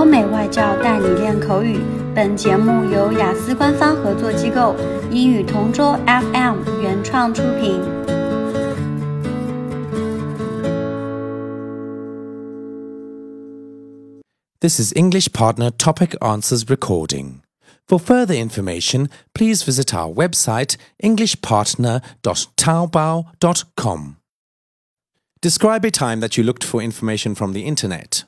欧美外教带你练口语。本节目由雅思官方合作机构英语同桌 FM 原创出品。This is English Partner Topic Answers recording. For further information, please visit our website englishpartner.taobao.com. Describe a time that you looked for information from the internet.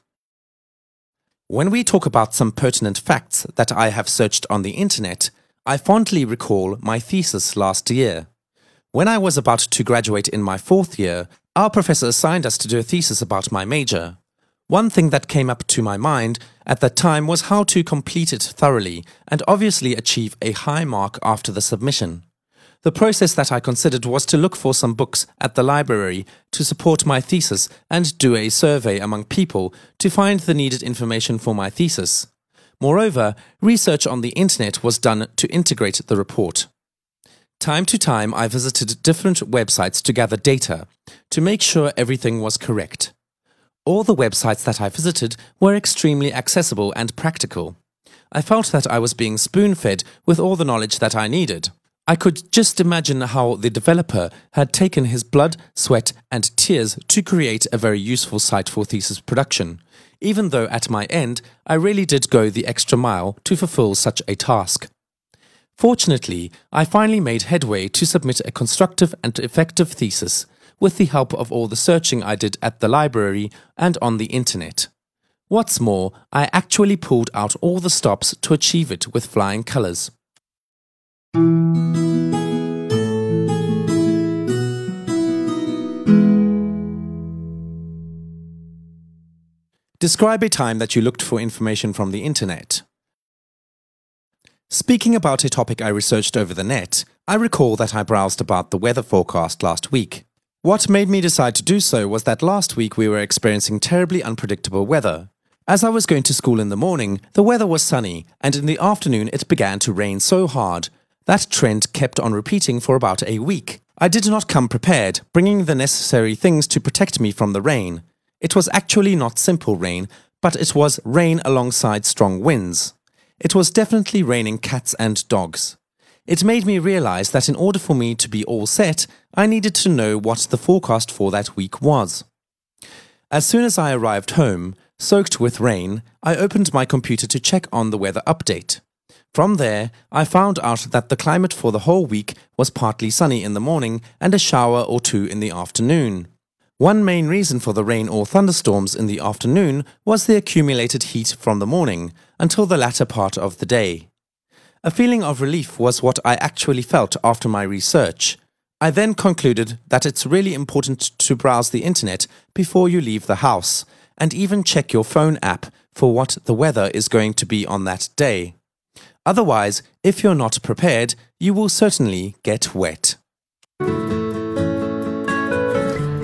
When we talk about some pertinent facts that I have searched on the internet, I fondly recall my thesis last year. When I was about to graduate in my fourth year, our professor assigned us to do a thesis about my major. One thing that came up to my mind at that time was how to complete it thoroughly and obviously achieve a high mark after the submission. The process that I considered was to look for some books at the library to support my thesis and do a survey among people to find the needed information for my thesis. Moreover, research on the internet was done to integrate the report. Time to time, I visited different websites to gather data to make sure everything was correct. All the websites that I visited were extremely accessible and practical. I felt that I was being spoon fed with all the knowledge that I needed. I could just imagine how the developer had taken his blood, sweat, and tears to create a very useful site for thesis production, even though at my end I really did go the extra mile to fulfill such a task. Fortunately, I finally made headway to submit a constructive and effective thesis with the help of all the searching I did at the library and on the internet. What's more, I actually pulled out all the stops to achieve it with flying colours. Describe a time that you looked for information from the internet. Speaking about a topic I researched over the net, I recall that I browsed about the weather forecast last week. What made me decide to do so was that last week we were experiencing terribly unpredictable weather. As I was going to school in the morning, the weather was sunny, and in the afternoon it began to rain so hard. That trend kept on repeating for about a week. I did not come prepared, bringing the necessary things to protect me from the rain. It was actually not simple rain, but it was rain alongside strong winds. It was definitely raining cats and dogs. It made me realize that in order for me to be all set, I needed to know what the forecast for that week was. As soon as I arrived home, soaked with rain, I opened my computer to check on the weather update. From there, I found out that the climate for the whole week was partly sunny in the morning and a shower or two in the afternoon. One main reason for the rain or thunderstorms in the afternoon was the accumulated heat from the morning until the latter part of the day. A feeling of relief was what I actually felt after my research. I then concluded that it's really important to browse the internet before you leave the house and even check your phone app for what the weather is going to be on that day. Otherwise, if you're not prepared, you will certainly get wet.